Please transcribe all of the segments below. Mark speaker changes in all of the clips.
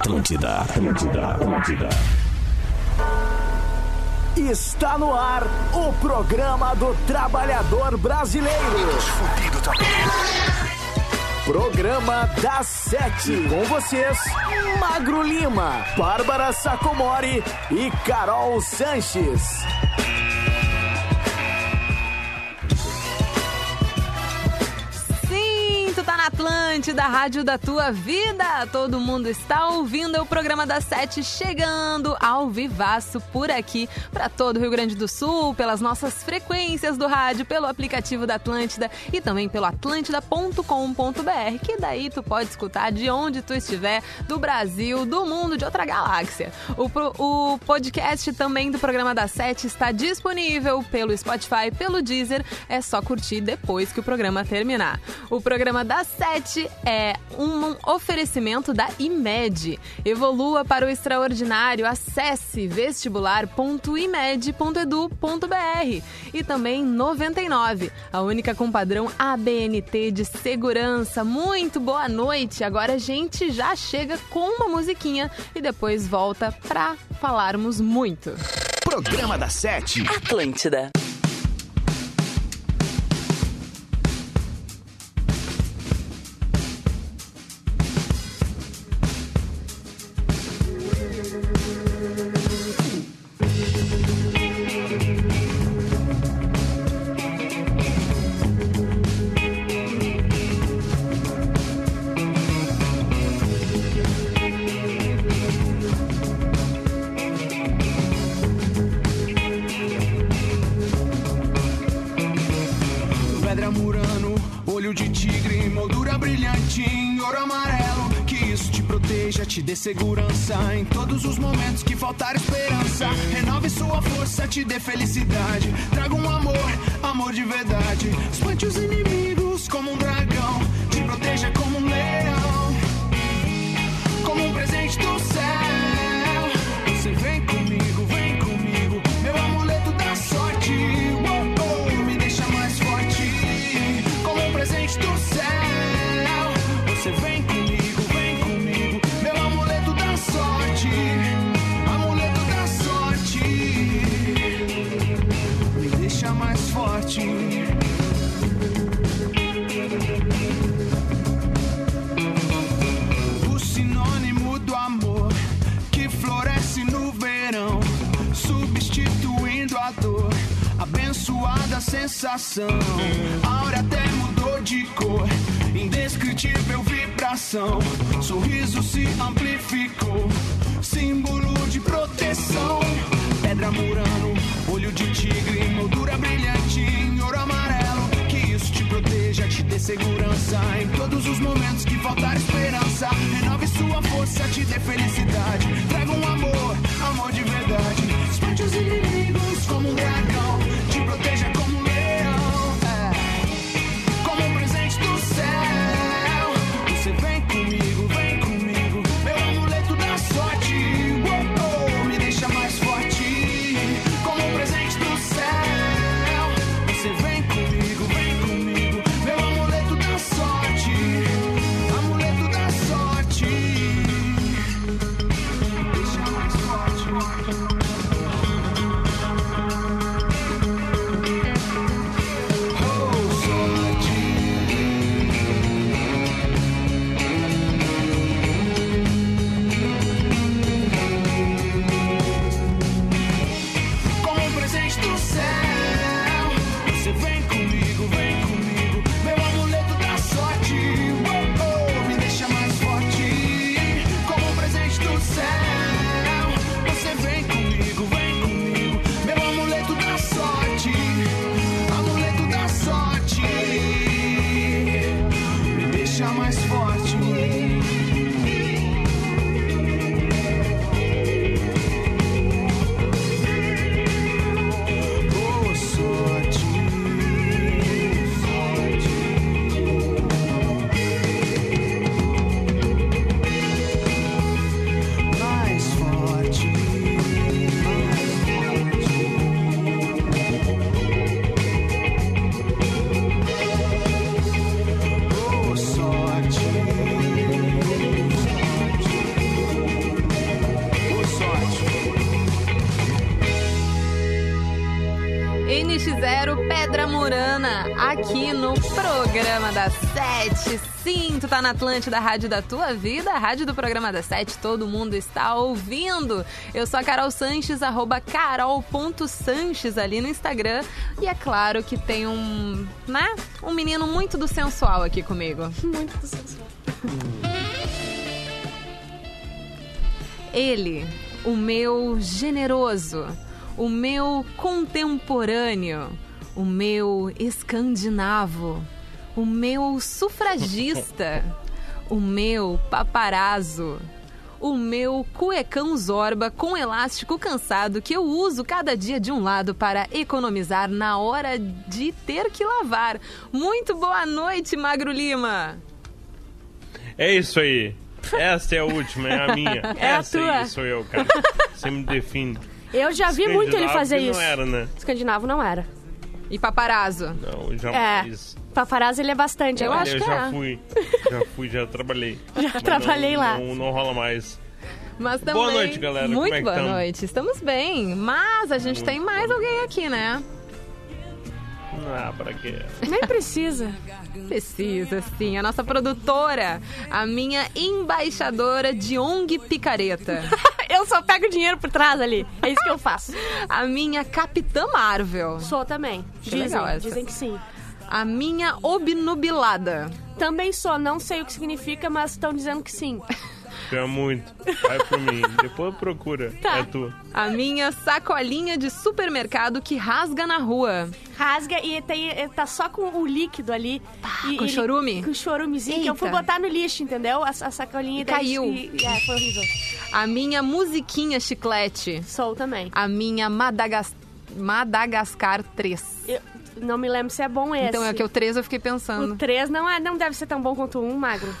Speaker 1: Atlântida, Atlântida, Atlântida.
Speaker 2: Está no ar o programa do trabalhador brasileiro. Programa das Sete. Com vocês, Magro Lima, Bárbara Sacomori e Carol Sanches.
Speaker 3: Atlântida, rádio da tua vida. Todo mundo está ouvindo o programa das sete chegando ao vivaço por aqui para todo o Rio Grande do Sul, pelas nossas frequências do rádio, pelo aplicativo da Atlântida e também pelo atlântida.com.br, que daí tu pode escutar de onde tu estiver, do Brasil, do mundo, de outra galáxia. O, o podcast também do programa das sete está disponível pelo Spotify, pelo Deezer. É só curtir depois que o programa terminar. O programa das sete é um oferecimento da IMED. Evolua para o extraordinário. Acesse vestibular.imed.edu.br e também 99, a única com padrão ABNT de segurança. Muito boa noite. Agora a gente já chega com uma musiquinha e depois volta para falarmos muito.
Speaker 2: Programa das Sete.
Speaker 4: Atlântida.
Speaker 5: Dê segurança em todos os momentos que faltar esperança. Renove sua força, te dê felicidade. Traga um amor, amor de verdade. Espante os inimigos como um dragão, abençoada sensação. A aura até mudou de cor, indescritível vibração. Sorriso se amplificou, símbolo de proteção. Pedra murano, olho de tigre, moldura brilhante em ouro amarelo. Que isso te proteja, te dê segurança em todos os momentos que faltar esperança. Renove sua força, te dê felicidade. Traga um amor, amor de verdade. Espante os inimigos como um dragão. Te
Speaker 3: na Atlântida, a rádio da tua vida, a rádio do programa da Sete, todo mundo está ouvindo. Eu sou a Carol Sanches, arroba carol.sanches ali no Instagram. E é claro que tem um, né, um menino muito do sensual aqui comigo.
Speaker 4: Muito do sensual.
Speaker 3: Ele, o meu generoso, o meu contemporâneo, o meu escandinavo, o meu sufragista, o meu paparazzo, o meu cuecão zorba com elástico cansado que eu uso cada dia de um lado para economizar na hora de ter que lavar. Muito boa noite, Magro Lima!
Speaker 6: É isso aí. Essa é a última, é a minha.
Speaker 4: É a
Speaker 6: Essa
Speaker 4: tua.
Speaker 6: aí sou eu, cara. Você me define.
Speaker 4: Eu já vi muito ele fazer isso.
Speaker 6: Não era, né?
Speaker 4: Escandinavo não era.
Speaker 3: E paparazzo?
Speaker 6: Não,
Speaker 4: É. Paparazzi ele é bastante. Eu
Speaker 3: Olha,
Speaker 4: acho
Speaker 6: eu
Speaker 4: que
Speaker 6: já
Speaker 4: é.
Speaker 6: fui. Já fui, já trabalhei.
Speaker 4: Já
Speaker 6: Mas
Speaker 4: trabalhei
Speaker 6: não,
Speaker 4: lá.
Speaker 6: Não, não rola mais.
Speaker 3: Mas também...
Speaker 6: Boa noite, galera. Como
Speaker 3: Muito
Speaker 6: é
Speaker 3: boa
Speaker 6: tamo?
Speaker 3: noite. Estamos bem, mas a gente
Speaker 6: Muito
Speaker 3: tem mais alguém aqui, né?
Speaker 6: Ah, pra quê?
Speaker 4: Nem precisa.
Speaker 3: Precisa, sim. A nossa produtora, a minha embaixadora de ONG Picareta.
Speaker 4: Eu só pego o dinheiro por trás ali. É isso que eu faço.
Speaker 3: a minha Capitã Marvel.
Speaker 4: Sou também. Dizem, dizem que sim.
Speaker 3: A minha obnubilada.
Speaker 4: Também sou, não sei o que significa, mas estão dizendo que sim.
Speaker 6: É muito. Vai por mim. Depois procura.
Speaker 4: Tá.
Speaker 6: É tu.
Speaker 3: A minha sacolinha de supermercado que rasga na rua.
Speaker 4: Rasga e tem, e tá só com o líquido ali. e,
Speaker 3: com
Speaker 4: e-
Speaker 3: chorume?
Speaker 4: Com chorumezinho, que eu fui
Speaker 3: Eita.
Speaker 4: botar no lixo, entendeu? A, a sacolinha
Speaker 3: E
Speaker 4: daí-
Speaker 3: caiu.
Speaker 4: E, é, foi horrível.
Speaker 3: A minha musiquinha chiclete.
Speaker 4: Sou também.
Speaker 3: A minha Madagas... Madagascar 3.
Speaker 4: Eu não me lembro se é bom esse.
Speaker 3: Então é que o 3 eu fiquei
Speaker 4: O
Speaker 3: pensando.
Speaker 4: 3 não, é, não deve ser tão bom quanto o 1, magro.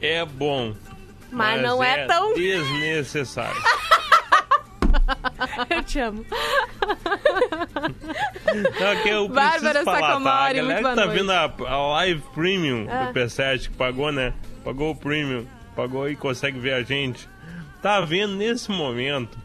Speaker 6: É bom.
Speaker 4: Mas, não é, tão.
Speaker 6: desnecessário.
Speaker 4: Eu te amo.
Speaker 6: Não, que eu
Speaker 3: Bárbara
Speaker 6: falar, tá? A
Speaker 3: Sacomori,
Speaker 6: galera
Speaker 3: muito
Speaker 6: que
Speaker 3: boa
Speaker 6: tá
Speaker 3: noite.
Speaker 6: vendo a, a live premium
Speaker 4: Ah.
Speaker 6: do P7, que pagou, né? Pagou o premium, pagou e consegue ver a gente. Tá vendo nesse momento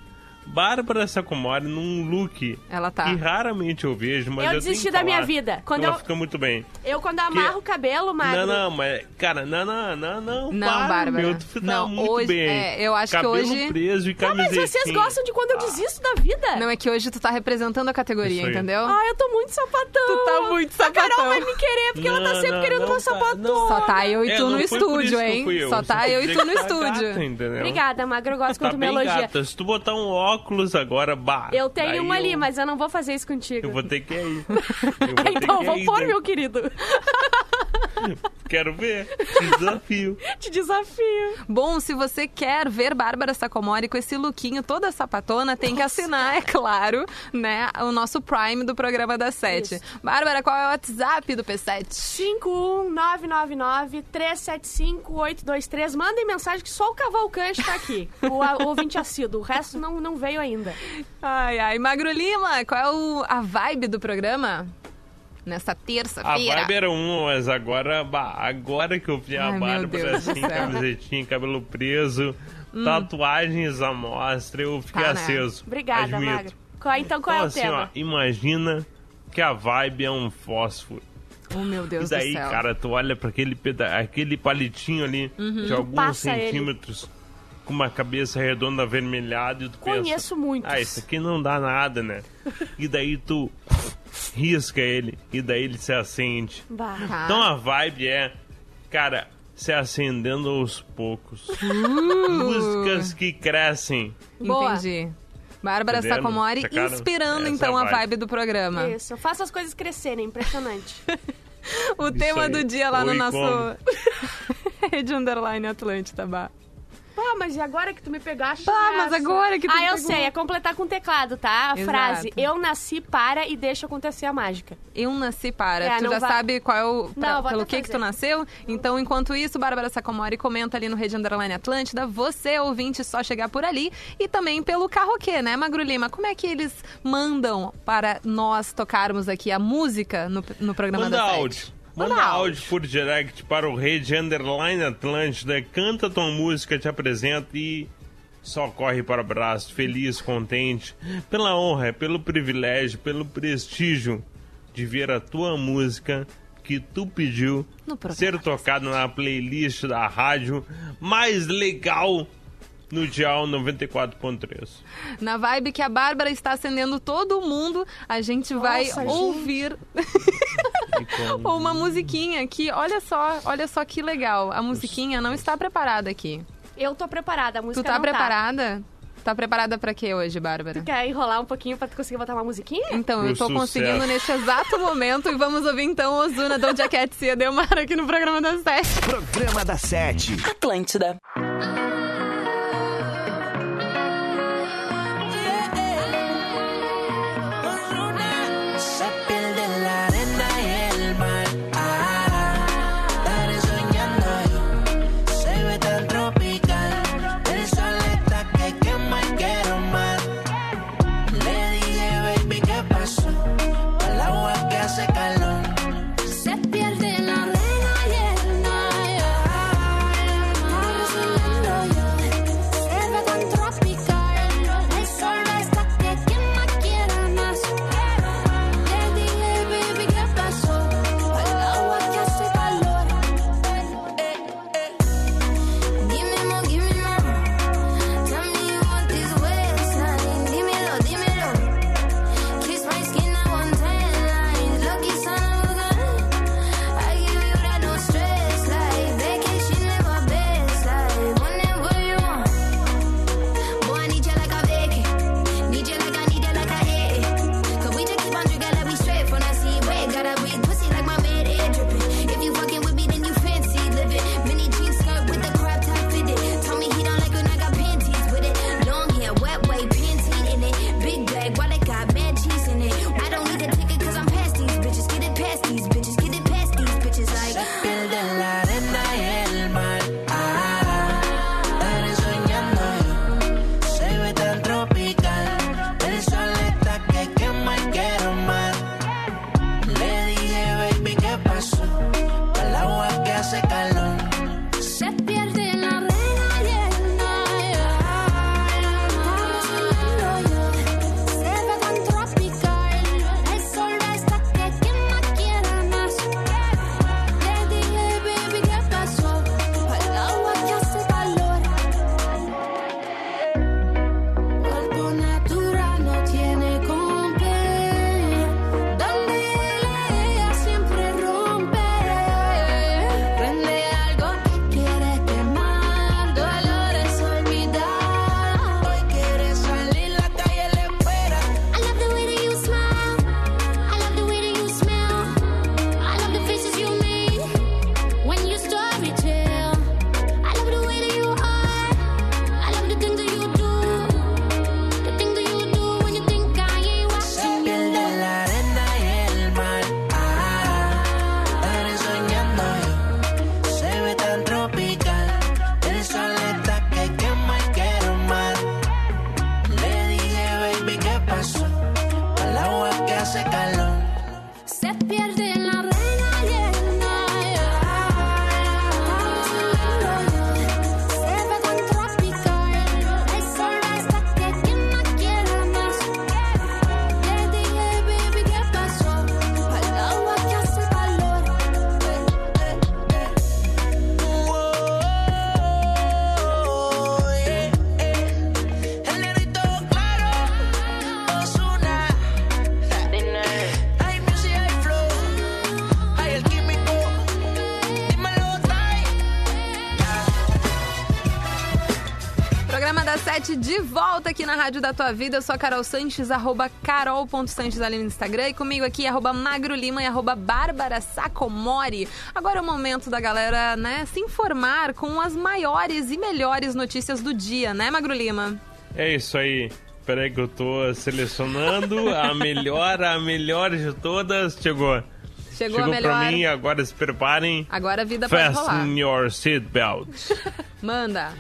Speaker 6: Bárbara Sacomori num look
Speaker 3: Ela tá.
Speaker 6: que raramente eu vejo, mas
Speaker 4: Eu
Speaker 6: eu,
Speaker 4: desisti
Speaker 6: que
Speaker 4: da minha vida.
Speaker 6: que
Speaker 4: Quando
Speaker 6: ela
Speaker 4: eu-
Speaker 6: fica muito bem.
Speaker 4: Eu, quando amarro o cabelo, magro.
Speaker 6: Não, não, mas, cara, não, não, não, não.
Speaker 3: Não,
Speaker 6: para,
Speaker 3: Bárbara.
Speaker 6: Meu, tu tá
Speaker 3: Não,
Speaker 6: muito
Speaker 3: hoje-
Speaker 6: bem.
Speaker 3: é, eu acho que
Speaker 6: Cabelo
Speaker 3: hoje-
Speaker 6: preso e
Speaker 4: Ah,
Speaker 6: camisetinha.
Speaker 4: mas vocês gostam de quando eu desisto da vida?
Speaker 3: Não é que hoje tu tá representando a categoria, entendeu?
Speaker 4: Ah, eu tô muito sapatão.
Speaker 3: Tu tá muito
Speaker 4: A Carol
Speaker 3: sapatão.
Speaker 4: vai me querer, porque ela tá
Speaker 6: Não,
Speaker 4: sempre
Speaker 6: não,
Speaker 4: querendo
Speaker 6: não, tá,
Speaker 4: sapatona.
Speaker 6: não.
Speaker 3: Só tá eu e
Speaker 6: É,
Speaker 3: tu no
Speaker 6: não por isso
Speaker 3: estúdio,
Speaker 6: que eu
Speaker 3: hein?
Speaker 6: eu,
Speaker 3: Só tá eu e tu no
Speaker 6: que tá
Speaker 3: estúdio.
Speaker 4: Obrigada, magro. Eu gosto quando
Speaker 6: Tá
Speaker 4: tu me elogia.
Speaker 6: Se tu botar um óculos agora, bah.
Speaker 4: Eu tenho uma ali,
Speaker 6: eu-
Speaker 4: mas eu não vou fazer isso contigo.
Speaker 6: Eu vou ter que ir. Ter
Speaker 4: então, vou pôr,
Speaker 6: né?
Speaker 4: meu querido.
Speaker 6: Quero ver. Te desafio.
Speaker 4: Te desafio.
Speaker 3: Bom, se você quer ver Bárbara Sacomori com esse lookinho toda sapatona, tem que assinar, é claro, né, o nosso Prime do programa das sete.
Speaker 4: Isso.
Speaker 3: Bárbara, qual é o WhatsApp do P7?
Speaker 4: 51999-375-823. Mandem mensagem que só o Cavalcante tá aqui. O, a- o ouvinte assíduo. O resto não, não veio ainda.
Speaker 3: Ai, ai. Magro Lima, qual é o- a vibe do programa? Nessa
Speaker 6: A
Speaker 3: terça-feira.
Speaker 6: vibe era um, mas agora, bah, agora que eu vi a
Speaker 3: Ai,
Speaker 6: Bárbara
Speaker 3: do
Speaker 6: assim, camisetinha, cabelo preso, tatuagens à mostra, eu fiquei
Speaker 3: Tá, né?
Speaker 6: aceso.
Speaker 4: Obrigada,
Speaker 6: admito.
Speaker 4: Magro. Qual- Então qual
Speaker 6: Então,
Speaker 4: é o
Speaker 6: assim,
Speaker 4: tema?
Speaker 6: ó, imagina que a vibe é um fósforo.
Speaker 3: Oh, meu Deus
Speaker 6: e daí,
Speaker 3: do céu.
Speaker 6: cara, tu olha pra aquele, peda aquele palitinho ali
Speaker 3: Uhum.
Speaker 6: de alguns
Speaker 4: passa ele.
Speaker 6: centímetros com uma cabeça redonda avermelhada e tu pensa...
Speaker 4: Conheço muitos.
Speaker 6: Ah, isso aqui não dá nada, né? e daí tu risca ele e daí ele se acende.
Speaker 4: Bah.
Speaker 3: Tá.
Speaker 6: Então a vibe é, cara, se acendendo aos poucos.
Speaker 3: Uh!
Speaker 6: Músicas que crescem.
Speaker 4: Boa.
Speaker 3: Entendi. Bárbara
Speaker 6: Entendendo?
Speaker 3: Sacomori inspirando, então,
Speaker 6: é a vibe.
Speaker 3: vibe do programa.
Speaker 4: Isso, eu faço as coisas crescerem, impressionante.
Speaker 3: O tema
Speaker 6: aí.
Speaker 3: do dia lá no
Speaker 6: Oi,
Speaker 3: nosso...
Speaker 6: como?
Speaker 3: Rede Underline Atlântida, Bah.
Speaker 4: Pá, mas e agora que tu me pegaste?
Speaker 3: Pá, mas
Speaker 4: nessa?
Speaker 3: agora que tu
Speaker 4: Ah,
Speaker 3: me
Speaker 4: eu
Speaker 3: pegou.
Speaker 4: sei, é completar com teclado, tá? A
Speaker 3: Exato.
Speaker 4: frase, eu nasci para e deixa acontecer a mágica.
Speaker 3: Eu nasci para.
Speaker 4: É,
Speaker 3: tu já
Speaker 4: vai-
Speaker 3: sabe qual é o. pra-
Speaker 4: Não,
Speaker 3: pelo que, que tu nasceu? Então, enquanto isso, Bárbara Sacomori comenta ali no Rede Underline Atlântida. Você, ouvinte, só chegar por ali. E também pelo Carroquê, né, Magro Lima? Como é que eles mandam para nós tocarmos aqui a música no, no programa
Speaker 6: Manda
Speaker 3: da
Speaker 6: áudio. Manda,
Speaker 3: Manda
Speaker 6: áudio por direct para o Rede Underline Atlântida. Canta tua música, te apresenta e só corre para o abraço. Feliz, contente. Pela honra, pelo privilégio, pelo prestígio de ver a tua música que tu pediu ser tocada na playlist da rádio mais legal no dial 94.3.
Speaker 3: Na vibe que a Bárbara está acendendo todo mundo, a gente vai
Speaker 4: Nossa,
Speaker 3: ouvir
Speaker 6: Com-
Speaker 3: uma musiquinha que, olha só, olha só que legal. A musiquinha não está preparada aqui.
Speaker 4: Eu tô preparada, a
Speaker 3: Tu
Speaker 4: música
Speaker 3: tá
Speaker 4: não
Speaker 3: preparada? Tá preparada pra quê hoje, Bárbara?
Speaker 4: Tá. Quer enrolar um pouquinho pra tu conseguir botar uma musiquinha?
Speaker 3: Então, eu
Speaker 6: Pro
Speaker 3: tô
Speaker 6: sucesso.
Speaker 3: conseguindo neste exato momento e vamos ouvir então Ozuna, Doja Cat e Ademar aqui no programa das 7.
Speaker 2: Programa da Sete.
Speaker 7: Atlântida.
Speaker 3: Sete de volta aqui na Rádio da Tua Vida. Eu sou a Carol Sanches, arroba carol.sanches ali no Instagram. E comigo aqui, arroba Magro Lima e arroba Bárbara Sacomori. Agora é o momento da galera, né, se informar com as maiores e melhores notícias do dia, né, Magro Lima?
Speaker 6: É isso aí. Peraí que eu tô selecionando a melhor, a melhor de todas. Chegou.
Speaker 3: Chegou,
Speaker 6: Chegou
Speaker 3: a melhor.
Speaker 6: pra mim, agora se preparem.
Speaker 3: Agora a vida pode rolar.
Speaker 6: Fasten your seatbelts.
Speaker 3: Manda.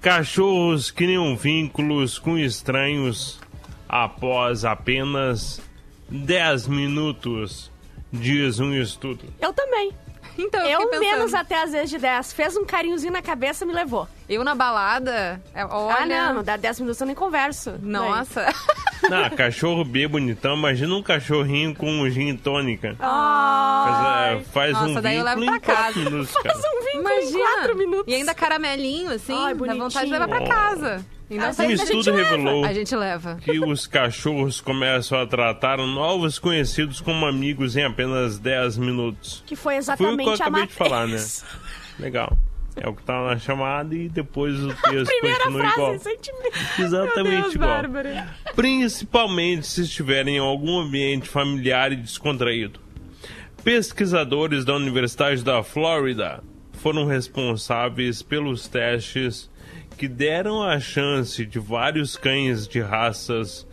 Speaker 6: Cachorros criam vínculos com estranhos após apenas 10 minutos, diz um estudo.
Speaker 4: Eu também.
Speaker 3: Então, eu,
Speaker 4: Eu,
Speaker 3: fiquei pensando,
Speaker 4: menos até às vezes de 10. Fez um carinhozinho na cabeça me levou.
Speaker 3: eu na balada, é, olha...
Speaker 4: Ah, não, não dá 10 minutos eu nem converso.
Speaker 3: Nossa.
Speaker 6: Não, cachorro bem bonitão. Imagina um cachorrinho com um gin tônica.
Speaker 4: Ai,
Speaker 6: Faz, é, faz
Speaker 3: Nossa,
Speaker 6: um
Speaker 3: daí eu levo pra casa.
Speaker 6: minutos, cara.
Speaker 4: um vinho
Speaker 3: Imagina.
Speaker 4: em quatro minutos.
Speaker 3: E ainda caramelinho, assim,
Speaker 4: Ai,
Speaker 3: dá vontade de levar pra casa. Ainda
Speaker 6: Um estudo revelou que os cachorros começam a tratar novos conhecidos como amigos em apenas 10 minutos.
Speaker 4: Que foi
Speaker 6: Foi o
Speaker 4: exatamente
Speaker 6: que eu acabei de falar, né? Legal. É o que tá na chamada e depois o texto
Speaker 4: Primeira
Speaker 6: continua
Speaker 4: frase,
Speaker 6: igual.
Speaker 4: sentimento.
Speaker 6: Exatamente
Speaker 4: Deus,
Speaker 6: igual.
Speaker 4: Bárbara.
Speaker 6: Principalmente se estiverem em algum ambiente familiar e descontraído. Pesquisadores da Universidade da Flórida foram responsáveis pelos testes que deram a chance de vários cães de raças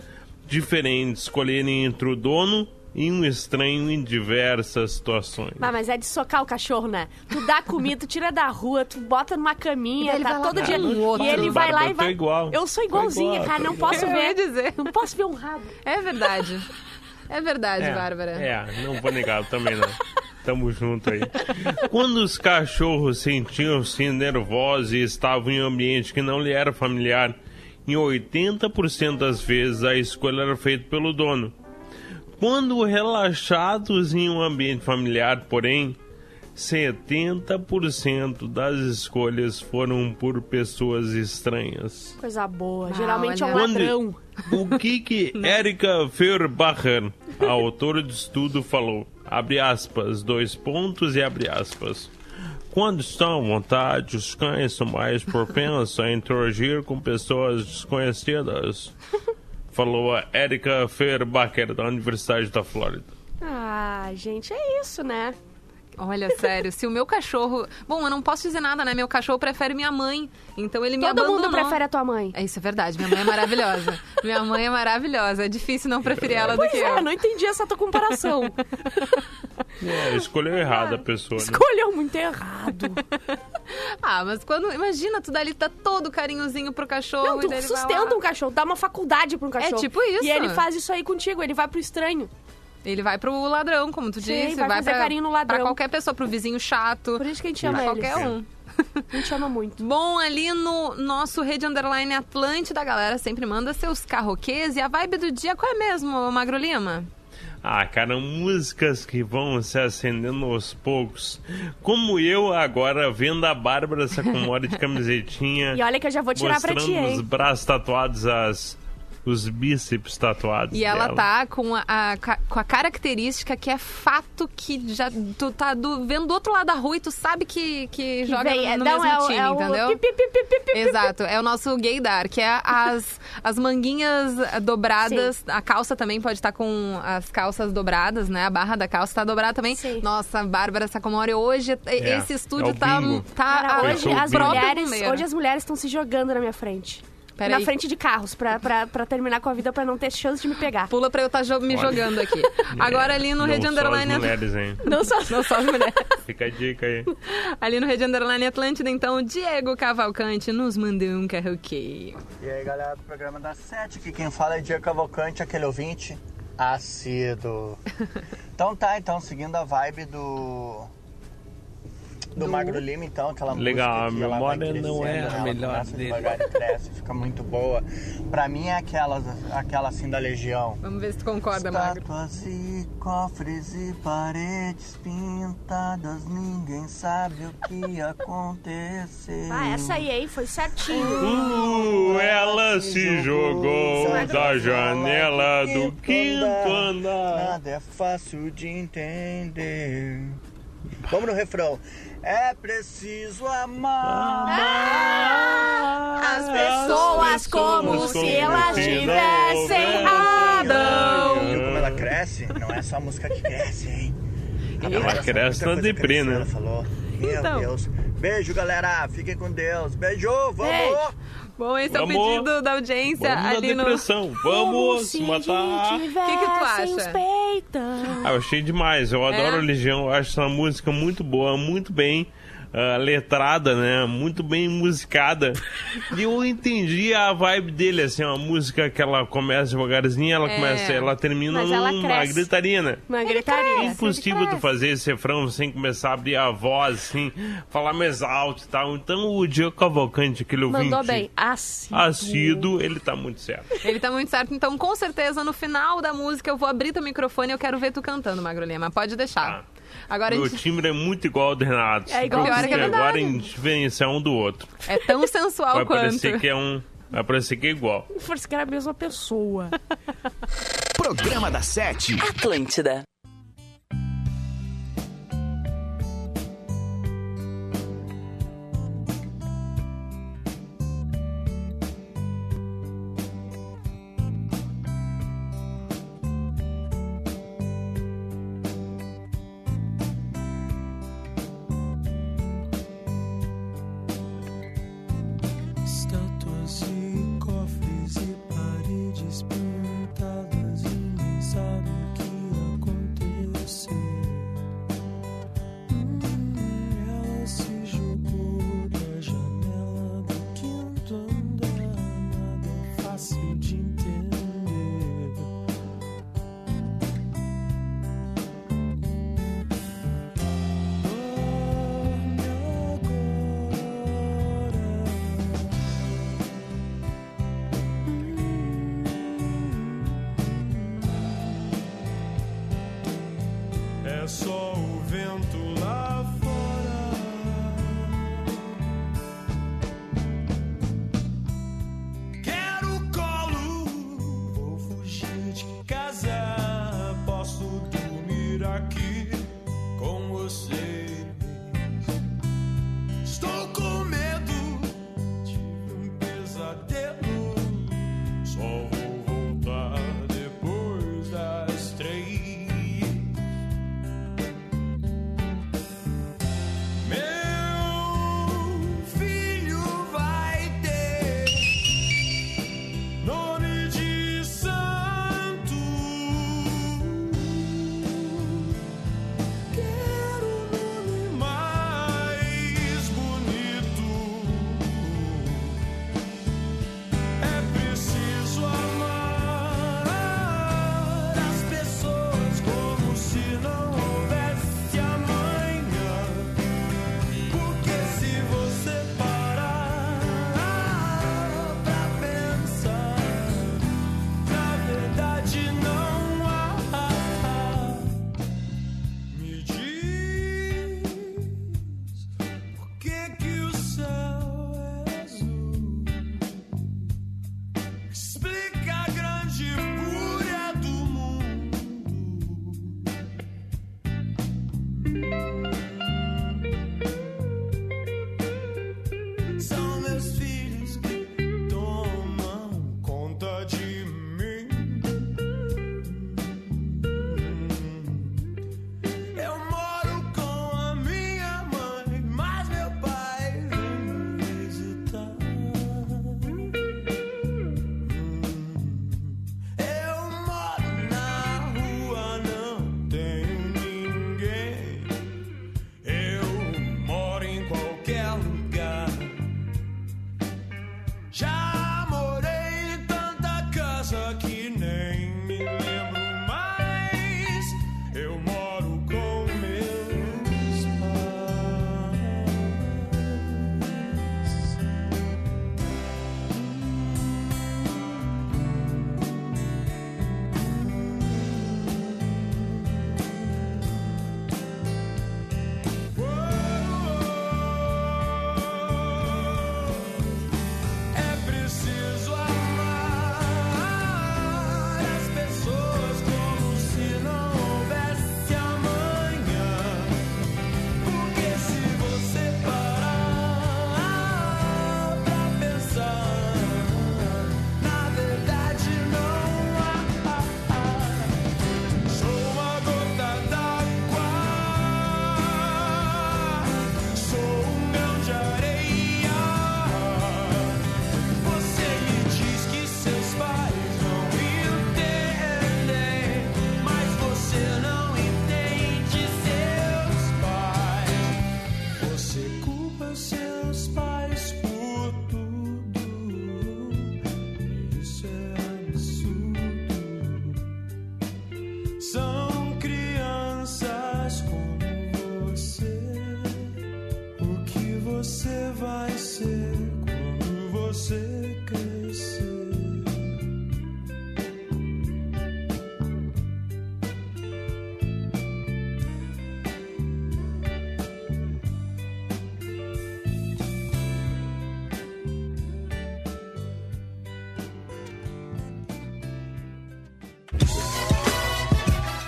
Speaker 6: diferentes escolherem entre o dono e um estranho em diversas situações.
Speaker 4: Ah, mas é de socar o cachorro, né? Tu dá comida, tu tira da rua, tu bota numa caminha,
Speaker 3: ele
Speaker 4: tá
Speaker 3: vai lá
Speaker 4: todo dia.
Speaker 3: um outro.
Speaker 4: E ele vai lá e
Speaker 6: é
Speaker 4: vai.
Speaker 6: igual.
Speaker 4: Eu sou
Speaker 6: é
Speaker 4: igualzinha,
Speaker 6: igual,
Speaker 4: cara.
Speaker 6: é
Speaker 4: Não
Speaker 6: igual.
Speaker 4: posso ver.
Speaker 3: dizer.
Speaker 4: Não posso ver um rabo.
Speaker 3: É verdade. É verdade, Bárbara.
Speaker 6: É, não vou negar também não. Tamo junto aí. Quando os cachorros sentiam-se nervosos e estavam em um ambiente que não lhe era familiar, em 80% das vezes a escolha era feita pelo dono. Quando relaxados em um ambiente familiar, porém, 70% das escolhas foram por pessoas estranhas.
Speaker 4: Coisa boa.
Speaker 3: Ah,
Speaker 4: Geralmente é um ladrão.
Speaker 6: O que que Erika Feuerbacher, a autora do estudo, falou? Abre aspas, dois pontos e abre aspas. Quando estão à vontade, os cães são mais propensos a interagir com pessoas desconhecidas. Falou a Erika Feuerbacher, da Universidade da Flórida.
Speaker 4: Ah, gente, é isso, né?
Speaker 3: Olha, sério, se o meu cachorro. Bom, eu não posso dizer nada, né? Meu cachorro prefere minha mãe. Então ele me
Speaker 4: Todo
Speaker 3: abandonou.
Speaker 4: mundo prefere a tua mãe.
Speaker 3: É isso, é verdade. Minha mãe é maravilhosa. minha mãe é maravilhosa. É difícil não preferir ela do
Speaker 4: Pois
Speaker 3: que
Speaker 4: é,
Speaker 3: eu.
Speaker 4: não entendi essa tua comparação.
Speaker 6: É, escolheu errado a pessoa, né?
Speaker 4: Escolheu muito errado.
Speaker 3: Ah, mas quando. Imagina, tu dali tá todo carinhozinho pro cachorro.
Speaker 4: Não,
Speaker 3: e
Speaker 4: tu
Speaker 3: daí ele vai
Speaker 4: sustenta
Speaker 3: lá.
Speaker 4: um cachorro, dá uma faculdade pra um cachorro.
Speaker 3: tipo isso.
Speaker 4: E ele faz isso aí contigo, ele vai pro estranho.
Speaker 3: Ele vai pro ladrão, como tu
Speaker 4: Sim,
Speaker 3: disse.
Speaker 4: vai fazer
Speaker 3: pra,
Speaker 4: carinho no ladrão.
Speaker 3: Pra qualquer pessoa, pro vizinho chato.
Speaker 4: Por isso que a gente
Speaker 3: Pra
Speaker 4: ama ele.
Speaker 3: qualquer um.
Speaker 4: A gente ama muito.
Speaker 3: Bom, ali no nosso Rede Underline Atlântida, a galera sempre manda seus carroquês. E a vibe do dia qual é mesmo, Magro Lima?
Speaker 6: Ah, cara, músicas que vão se acendendo aos poucos. Como eu agora vendo a Bárbara Sacomori de camisetinha.
Speaker 4: E olha que eu já vou tirar pra ti, hein?
Speaker 6: os braços tatuados, as, os bíceps tatuados.
Speaker 3: E ela
Speaker 6: dela.
Speaker 3: tá com a, a- com a característica que é fato que já tu tá do- vendo do outro lado da rua e tu sabe que, que, joga
Speaker 4: Vem, é,
Speaker 3: no
Speaker 4: não,
Speaker 3: mesmo
Speaker 4: é o-
Speaker 3: time,
Speaker 4: é o
Speaker 3: entendeu?
Speaker 4: pi, pi, pi,
Speaker 3: Exato, é o nosso gaydar, que é as, as manguinhas dobradas. A calça também pode estar com as calças dobradas, né? A barra da calça tá dobrada também.
Speaker 4: Sim.
Speaker 3: Nossa, Bárbara Sacomori, hoje
Speaker 6: É,
Speaker 3: esse
Speaker 6: é
Speaker 3: estúdio
Speaker 6: o
Speaker 3: tá, tá
Speaker 4: Cara, hoje as, mulheres, hoje as mulheres estão se jogando na minha frente.
Speaker 3: Peraí.
Speaker 4: Na frente de carros, pra, pra, pra terminar com a vida, pra não ter chance de me pegar.
Speaker 3: Pula pra eu estar me
Speaker 6: Olha.
Speaker 3: jogando aqui. Agora ali no
Speaker 6: Não
Speaker 3: Rede
Speaker 6: só
Speaker 3: Underline...
Speaker 6: as mulheres, hein?
Speaker 4: Não só...
Speaker 3: Não só as mulheres.
Speaker 6: Fica a dica aí.
Speaker 3: Ali no Rede Underline Atlântida, então, Diego Cavalcante nos mandou um carroqueio.
Speaker 7: E aí galera do programa da Sete, aqui quem fala é Diego Cavalcante, aquele ouvinte assíduo. Então tá, então seguindo a vibe do do Magro Lima, então, aquela
Speaker 6: Legal,
Speaker 7: música que
Speaker 6: a memória não é a
Speaker 7: né?
Speaker 6: Melhor dele.
Speaker 7: devagar e cresce, fica muito boa. Pra mim é aquela, aquela assim da Legião.
Speaker 3: Vamos ver se tu concorda, Magro.
Speaker 7: Estátuas e cofres e paredes pintadas, ninguém sabe o que aconteceu.
Speaker 4: Ah, essa aí, hein? Foi certinho.
Speaker 6: Uh, ela se jogou da janela do quinto andar.
Speaker 7: Nada é fácil de entender. Vamos no refrão. É preciso amar.
Speaker 4: As pessoas como se elas tivessem Adão.
Speaker 7: Viu como ela cresce? Não é só a música que cresce, hein?
Speaker 6: Ela cresce na deprê, né?
Speaker 7: Ela falou. Meu
Speaker 3: Então.
Speaker 7: Deus. Beijo, galera. Fiquem com Deus. Beijo. Vamos.
Speaker 4: Beijo.
Speaker 3: Bom, esse é o
Speaker 6: Vamos.
Speaker 3: pedido da audiência
Speaker 6: Vamos na
Speaker 3: ali no...
Speaker 6: depressão.
Speaker 4: Como
Speaker 6: Vamos
Speaker 4: se
Speaker 6: matar.
Speaker 4: tivessem
Speaker 3: Que que tu acha?
Speaker 6: Ah, eu achei demais. Eu adoro
Speaker 3: É?
Speaker 6: a Legião. Eu acho essa música muito boa, muito bem ah, letrada, né? Muito bem musicada. E eu entendi a vibe dele, assim, uma música que ela começa devagarzinho, ela
Speaker 3: É.
Speaker 6: começa, ela termina
Speaker 4: Mas ela
Speaker 6: numa
Speaker 4: cresce.
Speaker 6: gritaria, né?
Speaker 4: Uma gritaria.
Speaker 3: cresce.
Speaker 6: impossível tu fazer esse refrão sem começar a abrir a voz, assim, falar mais alto e tal. Então o Diego Cavalcante, aquele ouvinte
Speaker 4: Mandou bem. Assíduo.
Speaker 6: assíduo, ele tá muito certo.
Speaker 3: Ele tá muito certo, então com certeza no final da música eu vou abrir teu microfone e eu quero ver tu cantando, Magro Lima. Pode deixar.
Speaker 6: Tá.
Speaker 3: Agora
Speaker 6: Meu
Speaker 3: gente...
Speaker 6: timbre é muito igual ao do Renato.
Speaker 4: É igual,
Speaker 6: Pra
Speaker 3: pior que é
Speaker 6: você
Speaker 3: verdade.
Speaker 6: Agora a gente diferencia um do outro.
Speaker 3: É tão sensual
Speaker 6: Vai
Speaker 3: quanto.
Speaker 6: parecer que é um. Vai parecer que é igual.
Speaker 4: Força que era a mesma pessoa.
Speaker 2: Programa da Sete.
Speaker 8: Atlântida.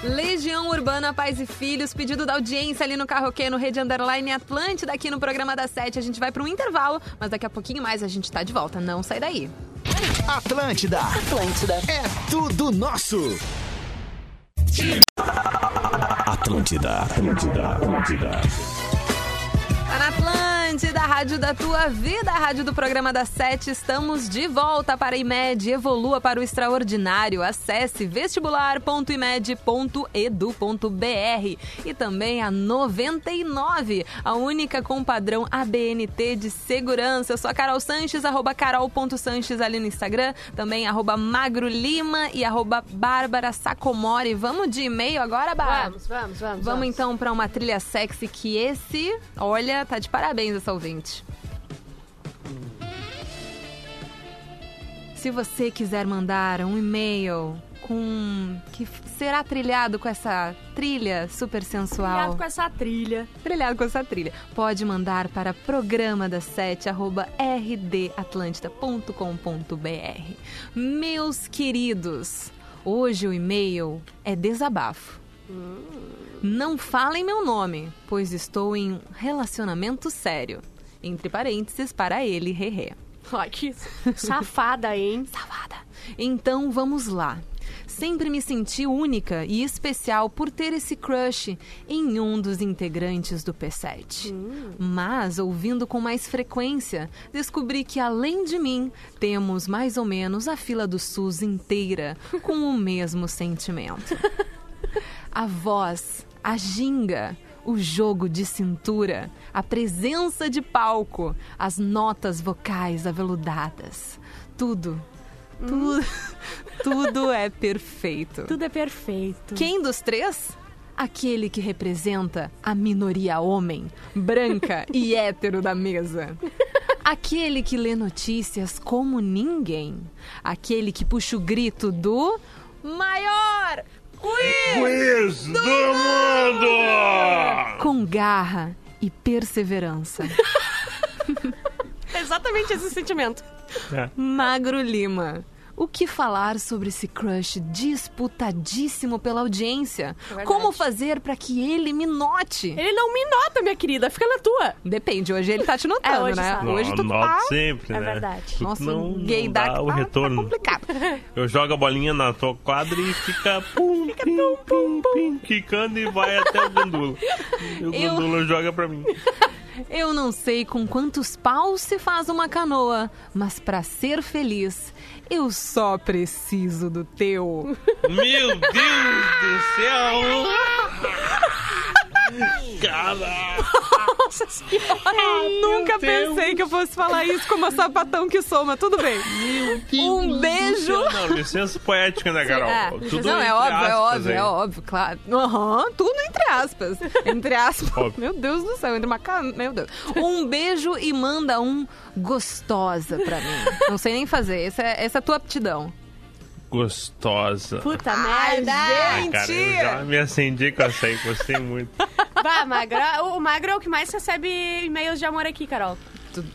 Speaker 3: Legião Urbana Pais e Filhos, pedido da audiência ali no Carroquê, no Rede Underline Atlântida, aqui no programa da Sete. A gente vai para um intervalo, mas daqui a pouquinho mais a gente tá de volta. Não sai daí.
Speaker 2: Atlântida. Atlântida. É tudo nosso.
Speaker 1: Atlântida, Atlântida, Atlântida.
Speaker 3: Rádio da tua vida, a rádio do programa da Sete. Estamos de volta para a IMED. Evolua para o extraordinário. Acesse vestibular.imed.edu.br e também a 99, a única com padrão ABNT de segurança. Eu sou a Carol Sanches, arroba carol.sanches ali no Instagram, também arroba Magro Lima e arroba Bárbara Sacomori. Vamos de e-mail agora, Bárbara?
Speaker 4: Vamos, vamos, vamos.
Speaker 3: Vamos então para uma trilha sexy que esse, olha, tá de parabéns essa ouvinte. Se você quiser mandar um e-mail com que será trilhado com essa trilha super sensual,
Speaker 4: Obrigado com essa trilha.
Speaker 3: trilhado com essa trilha, pode mandar para programa das sete arroba rdatlantida.com.br. Meus queridos, hoje o e-mail é desabafo. Não falem meu nome, pois estou em um relacionamento sério. Entre parênteses, para ele, hehe.
Speaker 4: Ai, que safada, hein?
Speaker 3: Safada. Então vamos lá. Sempre me senti única e especial por ter esse crush em um dos integrantes do P7. Mas, ouvindo com mais frequência, descobri que além de mim, temos mais ou menos a fila do SUS inteira com o mesmo sentimento. A voz, a ginga, o jogo de cintura, a presença de palco, as notas vocais aveludadas. Tudo, tudo, tudo é perfeito.
Speaker 4: Tudo é perfeito.
Speaker 3: Quem dos três? Aquele que representa a minoria homem, branca e hétero da mesa. Aquele que lê notícias como ninguém. Aquele que puxa o grito do maior quiz
Speaker 6: Quiz do mundo!
Speaker 3: com garra e perseverança.
Speaker 4: É exatamente esse sentimento.
Speaker 3: Magro Lima. O que falar sobre esse crush disputadíssimo pela audiência?
Speaker 4: verdade.
Speaker 3: Como fazer para que ele me note?
Speaker 4: Ele não me nota, minha querida. Fica na tua.
Speaker 3: Depende, hoje ele tá te notando,
Speaker 4: É, hoje
Speaker 3: né?
Speaker 4: tá.
Speaker 3: Hoje tu
Speaker 6: Nota
Speaker 3: tá...
Speaker 6: sempre,
Speaker 4: É
Speaker 6: né?
Speaker 4: verdade.
Speaker 6: Tu
Speaker 3: Nossa,
Speaker 6: não,
Speaker 3: gay
Speaker 6: não
Speaker 3: dark
Speaker 6: dá o
Speaker 3: tá- tá
Speaker 6: retorno.
Speaker 3: complicado.
Speaker 6: Eu jogo a bolinha na tua quadra e fica pum, pim, pim, pim, quicando e vai até o gandula. E o
Speaker 3: Eu-
Speaker 6: gandula joga pra mim.
Speaker 3: Eu não sei com quantos paus se faz uma canoa, mas pra ser feliz, eu só preciso do teu.
Speaker 6: Meu Deus do céu! Cara!
Speaker 4: Nossa senhora.
Speaker 3: Eu nunca
Speaker 6: Deus.
Speaker 3: pensei que eu fosse falar isso como a sapatão que sou, mas tudo bem. Um beijo.
Speaker 6: Não, licença poética, né, Carol?
Speaker 3: É,
Speaker 6: Tudo
Speaker 3: não, é óbvio, é óbvio,
Speaker 6: aí.
Speaker 3: é óbvio, claro. Aham, tudo entre aspas. Entre aspas.
Speaker 6: Óbvio.
Speaker 3: Meu Deus do céu, entre uma. Meu Deus. Um beijo e manda um gostosa pra mim. Não sei nem fazer, essa é, essa é a tua aptidão.
Speaker 6: Gostosa.
Speaker 4: Puta
Speaker 3: Ai,
Speaker 4: merda.
Speaker 6: Ah,
Speaker 3: gente!
Speaker 6: cara, eu já me acendi com essa aí, gostei muito.
Speaker 4: Vá, Magro. O Magro é o que mais recebe e-mails de amor aqui, Carol.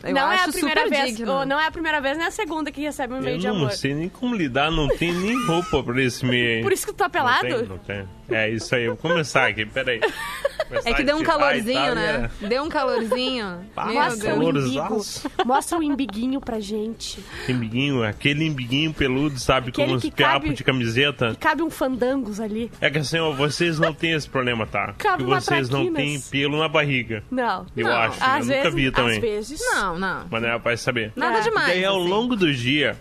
Speaker 3: Eu
Speaker 4: não é
Speaker 3: acho
Speaker 4: a primeira
Speaker 3: super
Speaker 4: vez,
Speaker 3: digno.
Speaker 4: ou não é a primeira vez, nem a segunda que recebe um e-mail
Speaker 6: Eu
Speaker 4: de
Speaker 6: não
Speaker 4: amor.
Speaker 6: sei nem como lidar, não tem nem roupa pra esse meio aí.
Speaker 4: Por isso que tu tá
Speaker 6: Não
Speaker 4: pelado?
Speaker 6: tem, não tem. É isso aí, eu vou começar aqui, peraí. Começar
Speaker 3: É que deu um calorzinho,
Speaker 6: tal,
Speaker 3: né? Deu um calorzinho.
Speaker 6: Pá,
Speaker 4: Mostra o imbigo. Mostra o imbiguinho pra gente.
Speaker 6: Imbiguinho, aquele imbiguinho peludo, sabe?
Speaker 4: Aquele
Speaker 6: como os
Speaker 4: que
Speaker 6: piapos
Speaker 4: cabe-
Speaker 6: de camiseta.
Speaker 4: E cabe um fandangos ali.
Speaker 6: É que assim, ó, vocês não têm esse problema, tá?
Speaker 4: Cabe
Speaker 6: que
Speaker 4: uma
Speaker 6: vocês não têm pelo na barriga.
Speaker 4: Não.
Speaker 6: Eu
Speaker 4: não.
Speaker 6: acho,
Speaker 4: Às
Speaker 6: eu nunca
Speaker 4: vezes,
Speaker 6: vi também.
Speaker 4: Às vezes.
Speaker 3: Não, não.
Speaker 6: Mas não é pra saber.
Speaker 3: Nada
Speaker 4: É.
Speaker 3: demais.
Speaker 6: E aí, ao
Speaker 3: assim.
Speaker 6: longo do dia,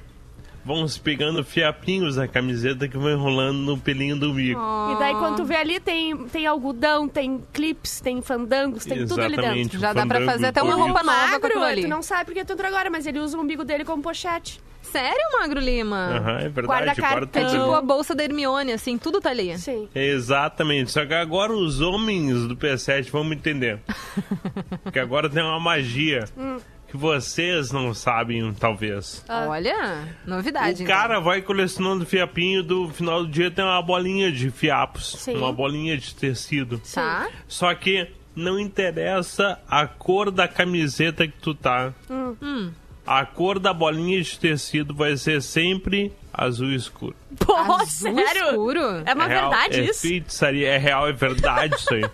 Speaker 6: vão se pegando fiapinhos da camiseta que vão enrolando no pelinho do umbigo.
Speaker 4: E daí quando tu vê ali, tem, tem algodão, tem clips, tem fandangos, tem tudo ali
Speaker 6: Exatamente.
Speaker 4: dentro.
Speaker 3: Já dá pra fazer até uma roupa nova com aquilo ali.
Speaker 4: tu não sabe porque tu entrou agora, mas ele usa o umbigo dele como pochete.
Speaker 3: Sério, Magro Lima?
Speaker 6: Aham, é verdade.
Speaker 4: Guarda cartão.
Speaker 3: É tipo a bolsa da Hermione, assim, tudo tá ali.
Speaker 4: Sim.
Speaker 6: Exatamente. Só que agora os homens do P7 vão me entender. Porque agora tem uma magia.
Speaker 4: Hum.
Speaker 6: que vocês não sabem, talvez.
Speaker 3: Olha, novidade.
Speaker 6: O
Speaker 3: então.
Speaker 6: cara vai colecionando fiapinho, do final do dia tem uma bolinha de fiapos,
Speaker 4: Sim.
Speaker 6: uma bolinha de tecido.
Speaker 3: Tá?
Speaker 6: Só que não interessa a cor da camiseta que tu tá.
Speaker 3: Hum.
Speaker 6: A cor da bolinha de tecido vai ser sempre azul escuro.
Speaker 4: Pô,
Speaker 3: Azul
Speaker 4: sério?
Speaker 3: escuro?
Speaker 4: É uma
Speaker 6: é real,
Speaker 4: verdade
Speaker 6: é
Speaker 4: isso?
Speaker 6: feitiçaria, é real, é verdade isso aí.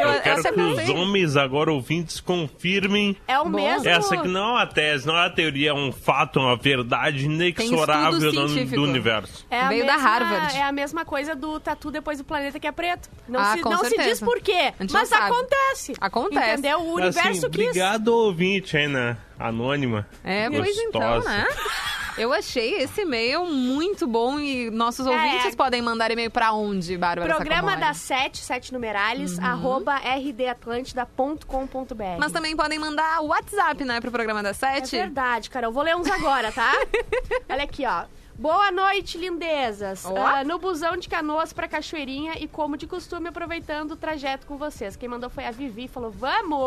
Speaker 3: Eu,
Speaker 6: Eu quero
Speaker 3: essa
Speaker 6: que os
Speaker 3: pensei.
Speaker 6: homens agora ouvintes confirmem
Speaker 4: É o mesmo.
Speaker 6: essa que não é uma tese, não é uma teoria, é um fato, uma verdade inexorável do, do universo.
Speaker 4: É a
Speaker 3: Veio da
Speaker 4: mesma-
Speaker 3: Harvard.
Speaker 4: É a mesma coisa do tatu depois do planeta que é preto. Não,
Speaker 3: Ah,
Speaker 4: se,
Speaker 3: com
Speaker 4: não se diz por quê, mas acontece.
Speaker 3: Acontece.
Speaker 4: Entendeu? O
Speaker 6: Mas,
Speaker 4: universo
Speaker 6: assim,
Speaker 4: quis.
Speaker 6: Obrigado, ouvinte, aí, né? Anônima.
Speaker 3: É, pois então, né? Eu achei esse e-mail muito bom e nossos
Speaker 4: É.
Speaker 3: ouvintes podem mandar e-mail pra onde, Bárbara?
Speaker 4: Programa
Speaker 3: Sacomori?
Speaker 4: da 7, 7 numerales,
Speaker 3: Uhum.
Speaker 4: arroba rdatlântida.com.br.
Speaker 3: Mas também podem mandar o WhatsApp, né, pro programa da
Speaker 4: É
Speaker 3: Sete.
Speaker 4: verdade, Carol. Vou ler uns agora, tá? Olha aqui, ó. Boa noite, lindezas. Ah, no busão de canoas pra Cachoeirinha e, como de costume, aproveitando o trajeto com vocês. Quem mandou foi a Vivi. Falou, vamos!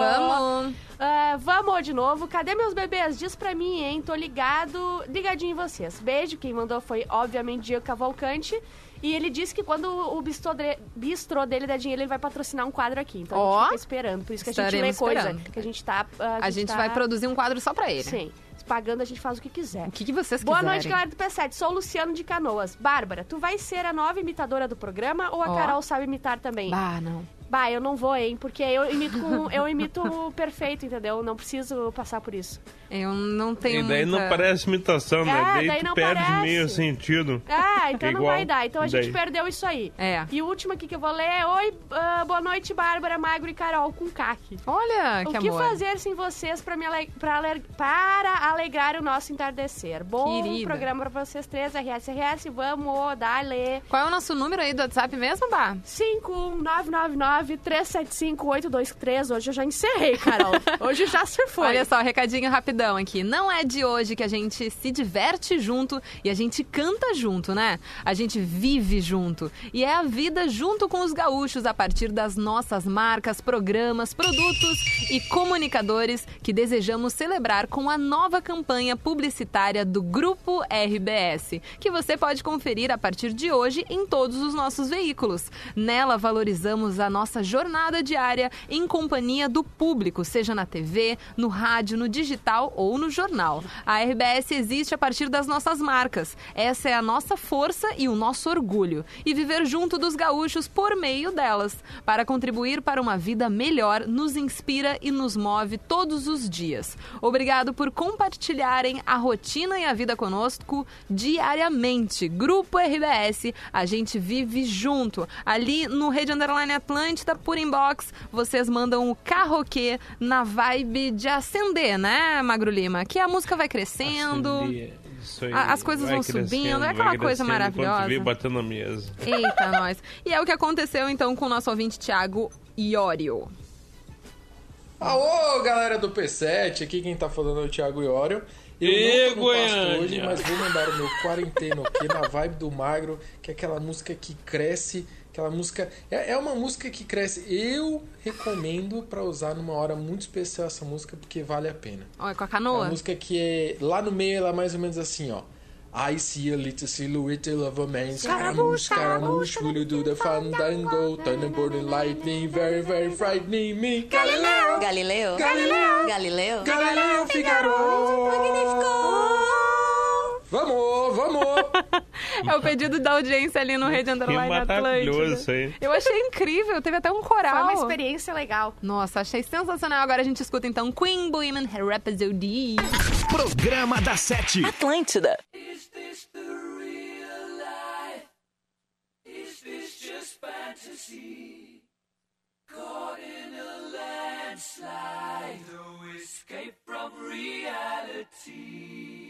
Speaker 3: Vamos!
Speaker 4: Ah, vamos de novo. Cadê meus bebês? Diz pra mim, hein? Tô ligado, ligadinho em vocês. Beijo. Quem mandou foi, obviamente, Diego Cavalcante. E ele disse que quando o bistrô, de- bistrô dele der dinheiro, ele vai patrocinar um quadro aqui. Então a
Speaker 3: Ó.
Speaker 4: gente fica esperando. Por isso que a gente lê coisa.
Speaker 3: esperando.
Speaker 4: Que a gente tá. ah,
Speaker 3: A gente
Speaker 4: tá-
Speaker 3: vai produzir um quadro só pra ele.
Speaker 4: Sim. Pagando, a gente faz o que quiser.
Speaker 3: O que, que vocês
Speaker 4: Boa
Speaker 3: quiserem.
Speaker 4: noite, galera do P7. Sou o Luciano de Canoas. Bárbara, tu vai ser a nova imitadora do programa ou a
Speaker 3: Ó.
Speaker 4: Carol sabe imitar também?
Speaker 3: Bah, não.
Speaker 4: Bah, eu não vou, hein? Porque eu imito com, eu imito perfeito, entendeu? Não preciso passar por isso.
Speaker 3: Eu não tenho.
Speaker 6: E daí
Speaker 3: muita...
Speaker 6: não parece imitação, né?
Speaker 4: Ah,
Speaker 6: daí,
Speaker 4: daí,
Speaker 6: daí
Speaker 4: não
Speaker 6: perde
Speaker 4: parece.
Speaker 6: meio sentido.
Speaker 4: Ah, então
Speaker 6: é
Speaker 4: não vai dar. Então a
Speaker 6: daí.
Speaker 4: gente perdeu isso aí.
Speaker 3: É.
Speaker 4: E o último aqui que eu vou ler é: Oi, uh, boa noite, Bárbara, Magro e Carol com caque.
Speaker 3: Olha, que amor.
Speaker 4: o
Speaker 3: que, amor.
Speaker 4: fazer sem vocês pra me ale... pra para alegrar o nosso entardecer? Bom
Speaker 3: Querida.
Speaker 4: programa pra vocês três, RS, RS, vamos, dale.
Speaker 3: Qual é o nosso número aí do WhatsApp mesmo, Bá?
Speaker 4: 51999 375823. Hoje eu já encerrei, Carol. Hoje já se foi.
Speaker 3: Olha só, recadinho rapidão aqui. Não é de hoje que a gente se diverte junto e a gente canta junto, né? A gente vive junto. E é a vida junto com os gaúchos a partir das nossas marcas, programas, produtos e comunicadores que desejamos celebrar com a nova campanha publicitária do Grupo RBS, que você pode conferir a partir de hoje em todos os nossos veículos. Nela valorizamos a nossa jornada diária em companhia do público, seja na TV, no rádio, no digital ou no jornal. A RBS existe a partir das nossas marcas. Essa é a nossa força e o nosso orgulho. E viver junto dos gaúchos por meio delas. Para contribuir para uma vida melhor, nos inspira e nos move todos os dias. Obrigado por compartilharem a rotina e a vida conosco diariamente. Grupo RBS, a gente vive junto. Ali no Rede Underline Atlântida, por inbox, vocês mandam o carroquê na vibe de acender, né, Magro Lima? Que a música vai crescendo.
Speaker 6: Acender,
Speaker 3: as coisas vão subindo, é aquela coisa maravilhosa.
Speaker 6: Vê batendo na mesa.
Speaker 3: Eita, nós. E é o que aconteceu então com o nosso ouvinte Thiago Iorio.
Speaker 8: Alô, galera do P7, aqui quem tá falando é o Thiago Iório. Eu
Speaker 6: E
Speaker 8: não tô no pasto
Speaker 6: Goiânia?
Speaker 8: hoje, mas vou mandar o meu quarenteno aqui na vibe do Magro, que é aquela música que cresce, aquela música... É, é uma música que cresce. Eu recomendo pra usar numa hora muito especial essa música, porque vale a pena.
Speaker 3: Olha, com a
Speaker 8: É
Speaker 3: canoa.
Speaker 8: uma música que é... Lá no meio ela é mais ou menos assim, ó. I see a little silhouette of a man Scaramouche, Scaramouche, will you do the fandango Thunder, burning lightning, very, very frightening me Galileu,
Speaker 9: Galileu.
Speaker 8: Galileu,
Speaker 9: Galileu.
Speaker 8: Galileu Figaro Vamos, amor.
Speaker 3: é o pedido da audiência ali no Rede Underline
Speaker 6: Atlântico. hein?
Speaker 3: Eu achei incrível, teve até um coral.
Speaker 4: Foi uma experiência legal.
Speaker 3: Nossa, achei sensacional. Agora a gente escuta então Queen Boyman Rhapsody.
Speaker 2: Programa da Sete.
Speaker 9: Atlântida. Is this the real life? Is this just fantasy? Caught in a landslide, no escape from reality.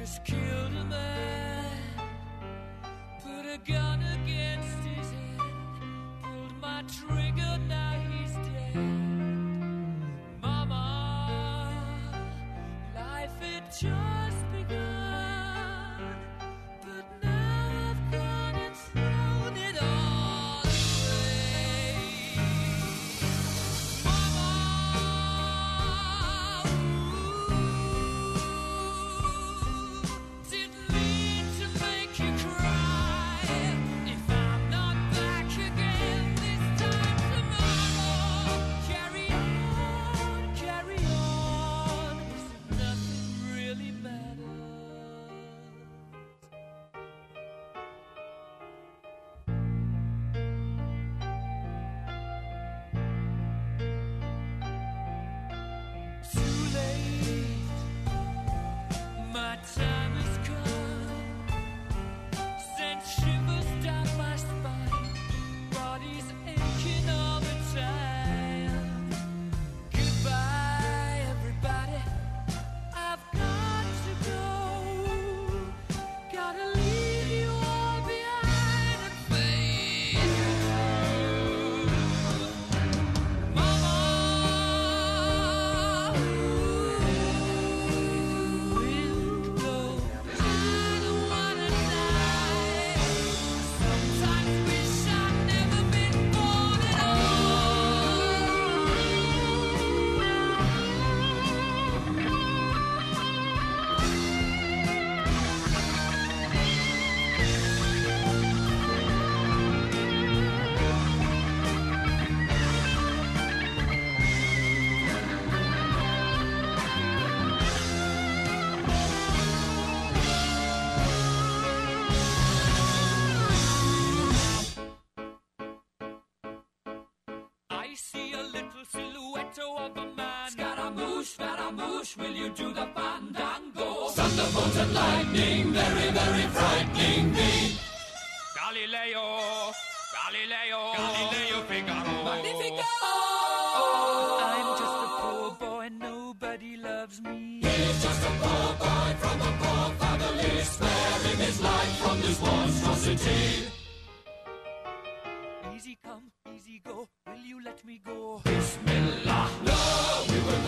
Speaker 9: just killed a man.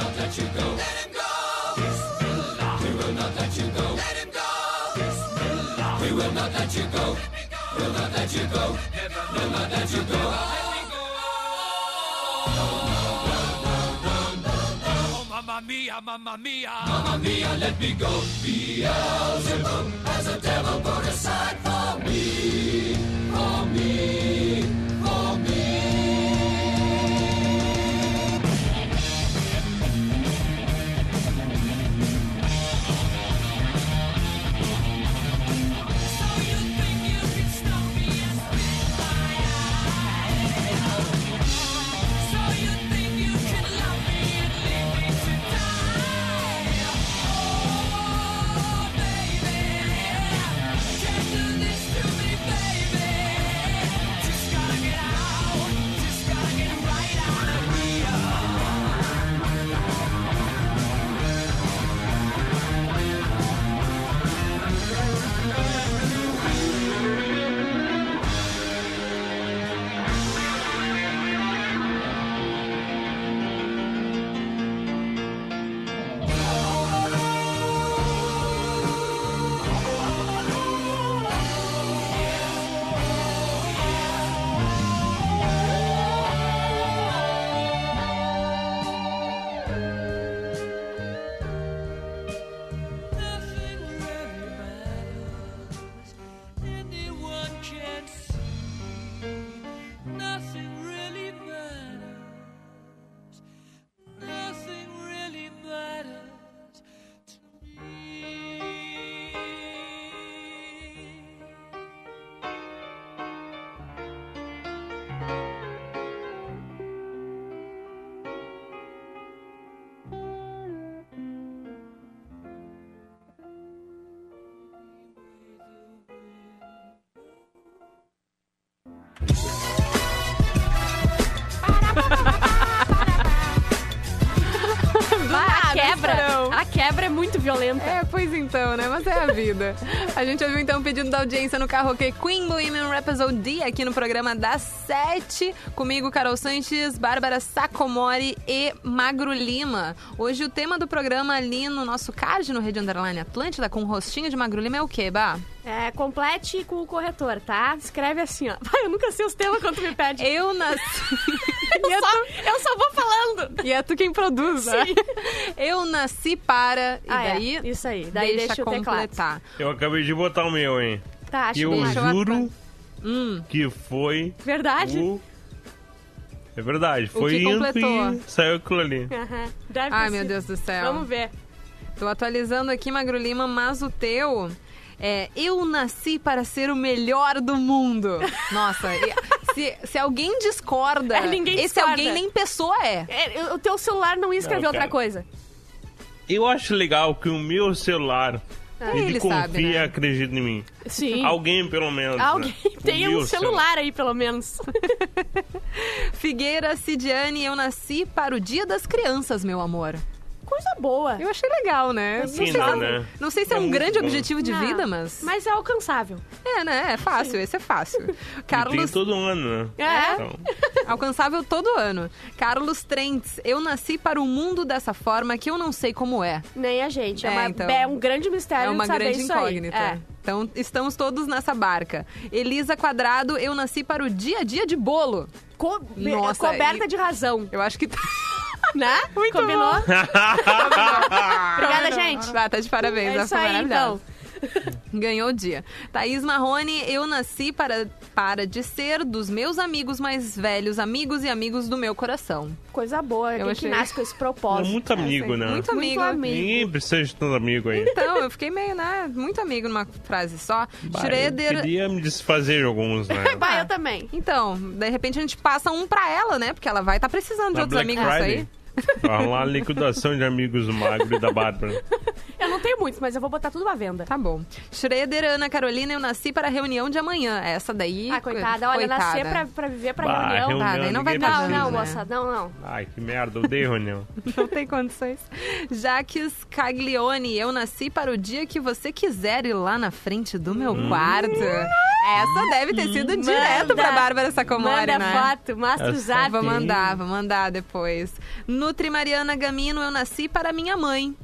Speaker 9: not let you go. Let him go. We will not let you go. Let him go. We will not let you go. We'll not let you go. We'll let you go. Oh, mamma mia, mamma mia, mamma mia, let me go. Beelzebub has a devil put aside for me, for me.
Speaker 4: Violenta.
Speaker 3: É, pois então, né? Mas é a vida. A gente ouviu então o pedido da audiência no karaokê Queen Bohemian Rhapsody aqui no programa das sete. Comigo, Carol Sanches, Bárbara Sacomori e Magro Lima. Hoje o tema do programa ali no nosso card no Rede Underline Atlântida com o rostinho de Magro Lima é o quê, Bah?
Speaker 4: É, complete com o corretor, tá? Escreve assim, ó. Vai, eu nunca sei os temas quando tu me pede.
Speaker 3: Eu nasci.
Speaker 4: eu, só, eu só vou falando.
Speaker 3: E é tu quem produz, né? Eu nasci para. E
Speaker 4: Ah, é.
Speaker 3: daí?
Speaker 4: Isso aí. Daí
Speaker 3: deixa,
Speaker 4: deixa o teclado.
Speaker 3: completar.
Speaker 6: Eu acabei de botar o meu, hein?
Speaker 4: Tá, acho
Speaker 6: E eu
Speaker 4: que
Speaker 3: eu
Speaker 6: juro
Speaker 3: Hum,
Speaker 6: que foi
Speaker 4: Verdade?
Speaker 6: o... É verdade, foi
Speaker 3: que
Speaker 6: indo e saiu aquilo ali.
Speaker 4: Deve
Speaker 3: Ai, meu. Deus do céu.
Speaker 4: Vamos ver.
Speaker 3: Tô atualizando aqui, Magro Lima, mas o teu é Eu nasci para ser o melhor do mundo. Nossa, e- se, se alguém discorda,
Speaker 4: É, ninguém
Speaker 3: esse
Speaker 4: discorda.
Speaker 3: alguém nem pessoa é.
Speaker 4: É, o teu celular não ia escrever
Speaker 6: Não,
Speaker 4: outra
Speaker 6: cara.
Speaker 4: coisa.
Speaker 6: Eu acho legal que o meu celular, ele,
Speaker 3: Ele
Speaker 6: confia
Speaker 3: sabe, né?
Speaker 6: e acredita em mim.
Speaker 4: Sim.
Speaker 6: Alguém, pelo menos.
Speaker 4: Alguém
Speaker 6: né? O
Speaker 4: tem um celular aí, pelo menos.
Speaker 3: Figueira Cidiane, eu nasci para o Dia das Crianças, meu amor.
Speaker 4: Coisa boa.
Speaker 3: Eu achei legal, né? Não sei, se é
Speaker 6: Fina,
Speaker 3: um,
Speaker 6: né?
Speaker 3: não sei se é,
Speaker 6: É
Speaker 3: um grande
Speaker 6: bom.
Speaker 3: objetivo de
Speaker 4: Não,
Speaker 3: vida, mas...
Speaker 4: Mas é alcançável.
Speaker 3: É, né? É fácil, esse é fácil.
Speaker 6: E tem
Speaker 3: Carlos
Speaker 6: todo ano, né?
Speaker 4: É.
Speaker 6: Então,
Speaker 3: Alcançável todo ano. Carlos Trentes, eu nasci para o mundo dessa forma que eu não sei como é.
Speaker 4: Nem a gente. É,
Speaker 3: É,
Speaker 4: uma-
Speaker 3: então.
Speaker 4: é um grande mistério
Speaker 3: É uma
Speaker 4: de saber
Speaker 3: grande
Speaker 4: isso aí.
Speaker 3: incógnita.
Speaker 4: É.
Speaker 3: Então, estamos todos nessa barca. Elisa Quadrado, eu nasci para o dia a dia de bolo.
Speaker 4: Co-
Speaker 3: Nossa,
Speaker 4: coberta
Speaker 3: e-
Speaker 4: de razão.
Speaker 3: Eu acho que...
Speaker 4: Né?
Speaker 3: Muito
Speaker 4: Combinou?
Speaker 3: bom.
Speaker 4: Obrigada, gente.
Speaker 3: Ah, tá de parabéns.
Speaker 4: É
Speaker 3: essa
Speaker 4: isso
Speaker 3: foi
Speaker 4: aí,
Speaker 3: maravilhosa. Ganhou o dia. Thaís Marrone, eu nasci para, para de ser dos meus amigos mais velhos, amigos e amigos do meu coração.
Speaker 4: Coisa boa.
Speaker 3: Eu achei-
Speaker 4: que nasce com esse
Speaker 6: é
Speaker 4: propósito?
Speaker 6: muito amigo, né?
Speaker 3: Muito amigo.
Speaker 6: Ninguém precisa de tanto amigo aí.
Speaker 3: Então, eu fiquei meio, né? Muito amigo numa frase só.
Speaker 6: Bah,
Speaker 3: Schroeder.
Speaker 6: Eu queria me desfazer de alguns, né?
Speaker 4: Bah, eu também.
Speaker 3: Então, de repente a gente passa um pra ela, né? Porque ela vai estar precisando de
Speaker 6: Na
Speaker 3: outros
Speaker 6: Black
Speaker 3: amigos
Speaker 6: Friday.
Speaker 3: aí.
Speaker 6: A liquidação de amigos do Magro e da Bárbara.
Speaker 4: Eu não tenho muitos, mas eu vou botar tudo à venda.
Speaker 3: Tá bom. Schroeder, Ana Carolina, eu nasci para a reunião de amanhã. Essa daí.
Speaker 4: Ah, coitada. Olha,
Speaker 3: coitada.
Speaker 4: nascer pra, pra viver pra
Speaker 6: Bah,
Speaker 4: reunião.
Speaker 6: reunião,
Speaker 3: Tá, daí não vai dar,
Speaker 4: Não,
Speaker 6: precisa.
Speaker 4: não,
Speaker 3: né?
Speaker 4: moça. Não, não.
Speaker 6: Ai, que merda, odeio reunião.
Speaker 3: Não tem condições. Jaques Caglione, eu nasci para o dia que você quiser ir lá na frente do meu
Speaker 6: Hum.
Speaker 3: quarto. Essa deve ter sido direto pra Bárbara Sacomori,
Speaker 4: Manda
Speaker 3: né?
Speaker 4: foto, mostra o zap.
Speaker 3: Vou mandar, vou mandar depois. Nutri Mariana Gamino, eu nasci para minha mãe.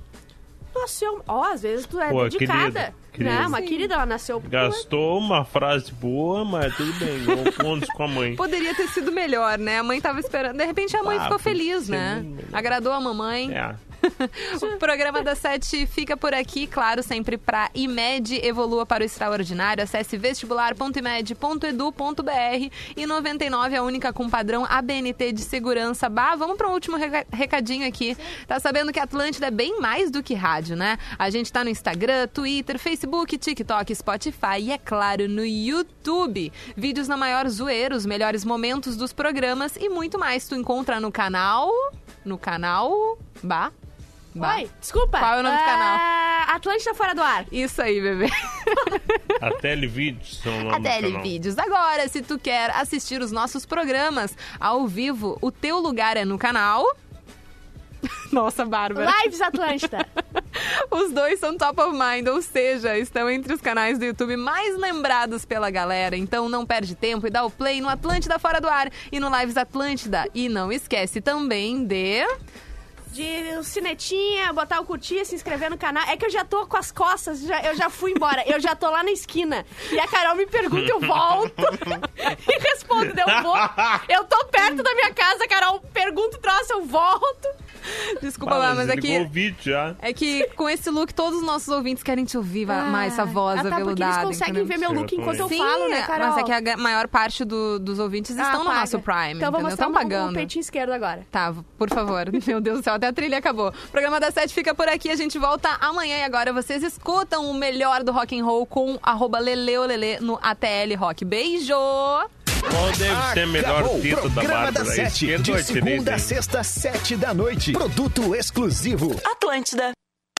Speaker 4: Nasceu. Ó, às vezes tu é
Speaker 6: Pô,
Speaker 4: dedicada.
Speaker 6: querida, querida.
Speaker 4: Né? Uma querida, ela nasceu.
Speaker 6: Gastou uma frase boa, mas tudo bem, ganhou pontos com a mãe.
Speaker 3: Poderia ter sido melhor, né? A mãe tava esperando. De repente a mãe
Speaker 6: Ah,
Speaker 3: ficou
Speaker 6: podia
Speaker 3: feliz,
Speaker 6: ser
Speaker 3: né?
Speaker 6: muito melhor.
Speaker 3: Agradou a mamãe.
Speaker 6: É.
Speaker 3: O programa da Sete fica por aqui, claro, sempre para IMED, evolua para o extraordinário. Acesse vestibular.imed.edu.br e 99 é a única com padrão ABNT de segurança. Bah, vamos para um último reca- recadinho aqui. Tá sabendo que Atlântida é bem mais do que rádio, né? A gente tá no Instagram, Twitter, Facebook, TikTok, Spotify e, é claro, no YouTube. Vídeos na maior zoeira, os melhores momentos dos programas e muito mais tu encontra no canal... No canal... Bah... Bah.
Speaker 4: Oi, desculpa.
Speaker 3: Qual é o nome do canal?
Speaker 4: É, Atlântida Fora do Ar.
Speaker 3: Isso aí, bebê.
Speaker 6: A Televídeos são o nome
Speaker 3: A
Speaker 6: do canal.
Speaker 3: Televídeos. Agora, se tu quer assistir os nossos programas ao vivo, o teu lugar é no canal. Nossa, Bárbara.
Speaker 4: Lives Atlântida.
Speaker 3: Os dois são top of mind, ou seja, estão entre os canais do YouTube mais lembrados pela galera. Então não perde tempo e dá o play no Atlântida Fora do Ar e no Lives Atlântida. E não esquece também de.
Speaker 4: De o sinetinha, botar o curtir, se inscrever no canal. É que eu já tô com as costas, já, eu já fui embora. Eu já tô lá na esquina. E a Carol me pergunta, eu volto. e respondo, eu vou. Eu tô perto da minha casa, Carol. Pergunta o troço, eu volto.
Speaker 3: Desculpa
Speaker 6: Bah,
Speaker 3: lá, mas é
Speaker 6: o
Speaker 3: que. É que com esse look, todos os nossos ouvintes querem te ouvir va- mais essa voz
Speaker 4: ah, tá, porque
Speaker 3: aveludada.
Speaker 4: eles conseguem
Speaker 3: entendeu?
Speaker 4: ver meu look enquanto eu
Speaker 3: Sim,
Speaker 4: falo, né, Carol?
Speaker 3: mas é que a maior parte do- dos ouvintes
Speaker 4: Ah,
Speaker 3: estão no
Speaker 4: paga.
Speaker 3: nosso Prime,
Speaker 4: Então
Speaker 3: entendeu?
Speaker 4: mostrar
Speaker 3: Estão
Speaker 4: um-
Speaker 3: pagando.
Speaker 4: um peitinho esquerdo agora.
Speaker 3: Tá, por favor. Meu Deus do céu, até a trilha acabou. O programa da Sete fica por aqui, a gente volta amanhã e agora vocês escutam o melhor do rock and roll com arroba leleolele no ATL Rock. Beijo!
Speaker 6: Qual deve ser a melhor
Speaker 2: Acabou o
Speaker 6: fita da
Speaker 2: programa
Speaker 6: Bárbara?
Speaker 2: da
Speaker 6: A
Speaker 2: Sete, de segunda a sexta, sete da noite. Produto exclusivo.
Speaker 10: Atlântida.